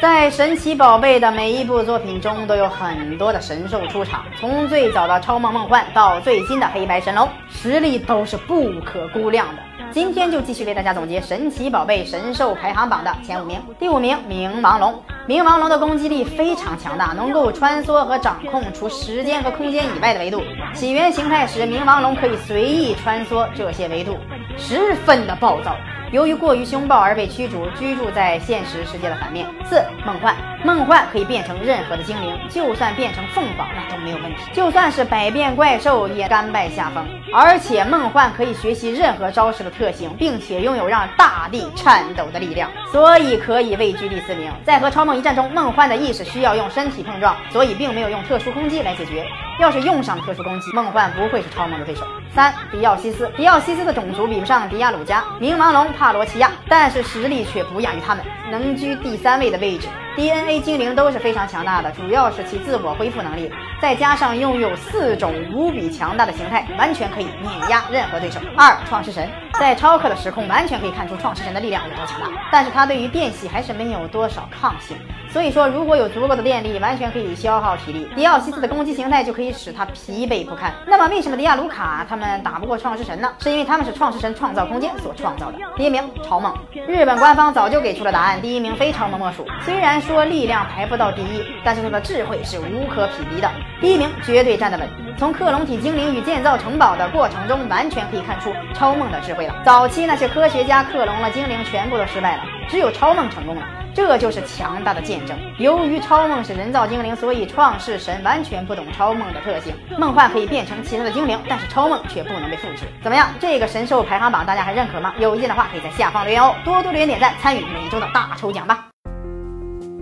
在神奇宝贝的每一部作品中，都有很多的神兽出场，从最早的超梦梦幻到最新的黑白神龙，实力都是不可估量的。今天就继续为大家总结神奇宝贝神兽排行榜的前五名。第五名，冥王龙。冥王龙的攻击力非常强大，能够穿梭和掌控除时间和空间以外的维度。起源形态时，冥王龙可以随意穿梭这些维度，十分的暴躁。由于过于凶暴而被驱逐，居住在现实世界的反面。四梦幻，梦幻可以变成任何的精灵，就算变成凤凰那都没有问题。就算是百变怪兽也甘拜下风。而且梦幻可以学习任何招式的特性，并且拥有让大地颤抖的力量，所以可以位居第四名。在和超梦一战中，梦幻的意识需要用身体碰撞，所以并没有用特殊攻击来解决。要是用上特殊攻击，梦幻不会是超梦的对手。三，迪奥西斯，迪奥西斯的种族比不上迪亚鲁加、冥王龙、帕罗奇亚，但是实力却不亚于他们，能居第三位的位置。DNA 精灵都是非常强大的，主要是其自我恢复能力，再加上拥有四种无比强大的形态，完全可以碾压任何对手。二，创世神在超克的时空完全可以看出创世神的力量有多强大，但是他对于变系还是没有多少抗性。所以说，如果有足够的电力，完全可以消耗体力。迪奥西斯的攻击形态就可以使他疲惫不堪。那么，为什么迪亚卢卡他们打不过创世神呢？是因为他们是创世神创造空间所创造的。第一名，超梦。日本官方早就给出了答案，第一名非超梦莫属。虽然说力量排不到第一，但是他的智慧是无可匹敌的。第一名绝对站得稳。从克隆体精灵与建造城堡的过程中，完全可以看出超梦的智慧了。早期那些科学家克隆了精灵，全部都失败了，只有超梦成功了。这就是强大的见证。由于超梦是人造精灵，所以创世神完全不懂超梦的特性。梦幻可以变成其他的精灵，但是超梦却不能被复制。怎么样？这个神兽排行榜大家还认可吗？有意见的话，可以在下方留言哦。多多留言点赞，参与每周的大抽奖吧。